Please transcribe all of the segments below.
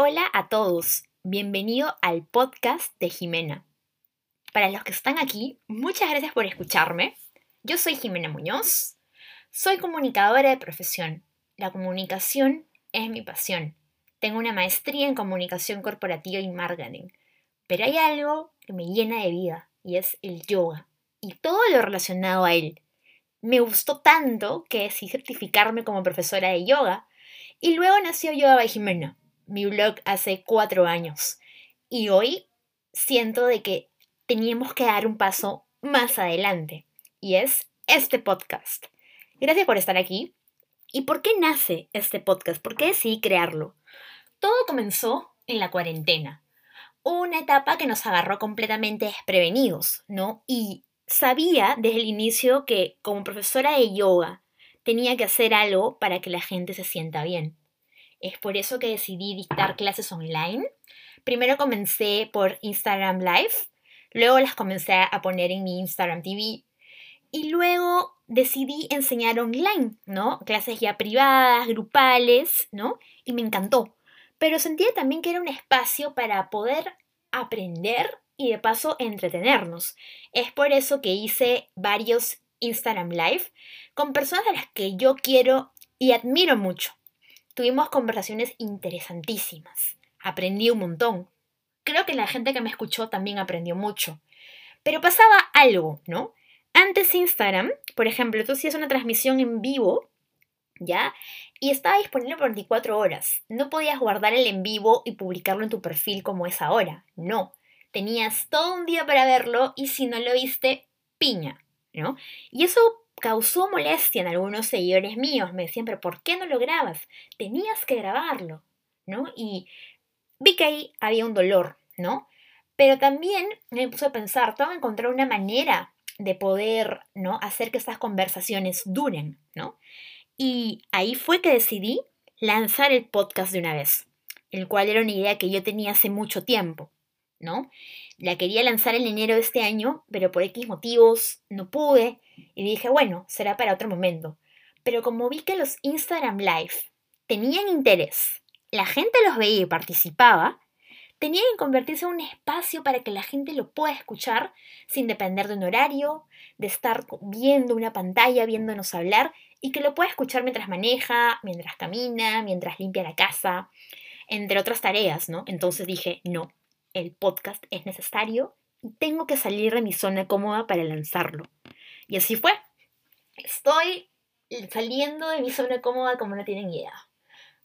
Hola a todos, bienvenido al podcast de Jimena. Para los que están aquí, muchas gracias por escucharme. Yo soy Jimena Muñoz, soy comunicadora de profesión. La comunicación es mi pasión. Tengo una maestría en comunicación corporativa y marketing, pero hay algo que me llena de vida y es el yoga y todo lo relacionado a él. Me gustó tanto que decidí certificarme como profesora de yoga y luego nació Yoga by Jimena mi blog hace cuatro años. Y hoy siento de que teníamos que dar un paso más adelante. Y es este podcast. Gracias por estar aquí. ¿Y por qué nace este podcast? ¿Por qué decidí crearlo? Todo comenzó en la cuarentena. Una etapa que nos agarró completamente desprevenidos, ¿no? Y sabía desde el inicio que como profesora de yoga tenía que hacer algo para que la gente se sienta bien. Es por eso que decidí dictar clases online. Primero comencé por Instagram Live, luego las comencé a poner en mi Instagram TV y luego decidí enseñar online, ¿no? Clases ya privadas, grupales, ¿no? Y me encantó. Pero sentía también que era un espacio para poder aprender y de paso entretenernos. Es por eso que hice varios Instagram Live con personas a las que yo quiero y admiro mucho. Tuvimos conversaciones interesantísimas. Aprendí un montón. Creo que la gente que me escuchó también aprendió mucho. Pero pasaba algo, ¿no? Antes Instagram, por ejemplo, tú hacías una transmisión en vivo, ¿ya? Y estaba disponible por 24 horas. No podías guardar el en vivo y publicarlo en tu perfil como es ahora. No. Tenías todo un día para verlo y si no lo viste, piña, ¿no? Y eso causó molestia en algunos seguidores míos. Me decían, pero ¿por qué no lo grabas? Tenías que grabarlo, ¿no? Y vi que ahí había un dolor, ¿no? Pero también me puse a pensar, tengo que encontrar una manera de poder, ¿no? Hacer que estas conversaciones duren, ¿no? Y ahí fue que decidí lanzar el podcast de una vez, el cual era una idea que yo tenía hace mucho tiempo, ¿no? La quería lanzar en enero de este año, pero por X motivos no pude y dije, bueno, será para otro momento. Pero como vi que los Instagram Live tenían interés, la gente los veía y participaba, tenía que convertirse en un espacio para que la gente lo pueda escuchar sin depender de un horario, de estar viendo una pantalla, viéndonos hablar y que lo pueda escuchar mientras maneja, mientras camina, mientras limpia la casa, entre otras tareas, ¿no? Entonces dije, no, el podcast es necesario y tengo que salir de mi zona cómoda para lanzarlo. Y así fue. Estoy saliendo de mi zona cómoda como no tienen idea.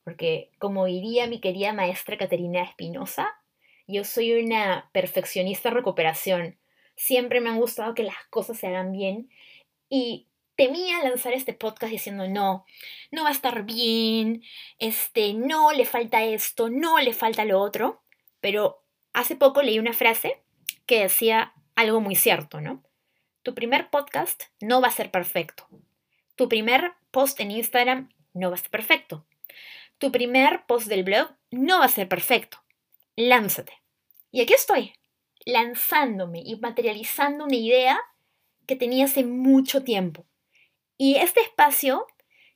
Porque como diría mi querida maestra Caterina Espinosa, yo soy una perfeccionista recuperación. Siempre me han gustado que las cosas se hagan bien y temía lanzar este podcast diciendo no, no va a estar bien, este, no le falta esto, no le falta lo otro, pero Hace poco leí una frase que decía algo muy cierto, ¿no? Tu primer podcast no va a ser perfecto. Tu primer post en Instagram no va a ser perfecto. Tu primer post del blog no va a ser perfecto. Lánzate. Y aquí estoy, lanzándome y materializando una idea que tenía hace mucho tiempo. Y este espacio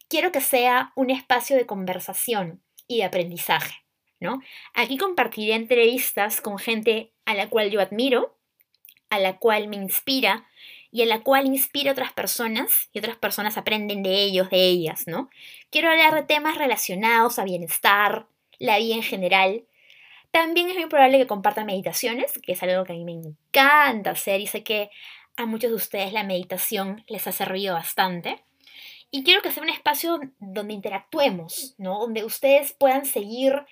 quiero que sea un espacio de conversación y de aprendizaje. ¿No? Aquí compartiré entrevistas con gente a la cual yo admiro, a la cual me inspira y a la cual inspira a otras personas y otras personas aprenden de ellos, de ellas, ¿no? Quiero hablar de temas relacionados a bienestar, la vida en general. También es muy probable que comparta meditaciones, que es algo que a mí me encanta hacer y sé que a muchos de ustedes la meditación les ha servido bastante. Y quiero que sea un espacio donde interactuemos, ¿no? Donde ustedes puedan seguir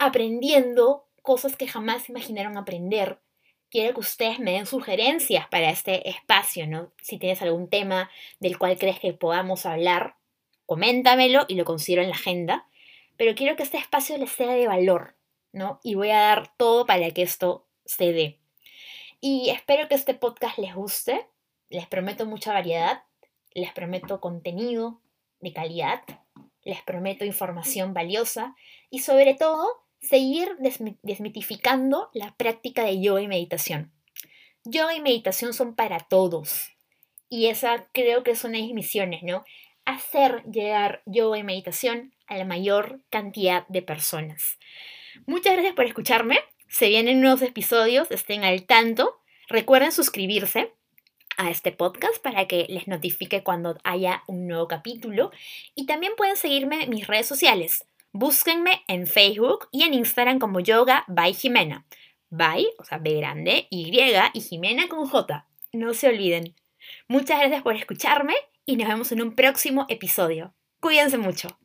aprendiendo cosas que jamás imaginaron aprender. Quiero que ustedes me den sugerencias para este espacio, ¿no? Si tienes algún tema del cual crees que podamos hablar, coméntamelo y lo considero en la agenda. Pero quiero que este espacio les sea de valor, ¿no? Y voy a dar todo para que esto se dé. Y espero que este podcast les guste. Les prometo mucha variedad. Les prometo contenido de calidad. Les prometo información valiosa. Y sobre todo, seguir desmitificando la práctica de yoga y meditación. Yoga y meditación son para todos. Y esa creo que es una de mis misiones, ¿no? Hacer llegar yoga y meditación a la mayor cantidad de personas. Muchas gracias por escucharme. Se vienen nuevos episodios, estén al tanto. Recuerden suscribirse a este podcast para que les notifique cuando haya un nuevo capítulo. Y también pueden seguirme en mis redes sociales. Búsquenme en Facebook y en Instagram como Yoga by Jimena. By, o sea, B grande, Y y Jimena con J. No se olviden. Muchas gracias por escucharme y nos vemos en un próximo episodio. Cuídense mucho.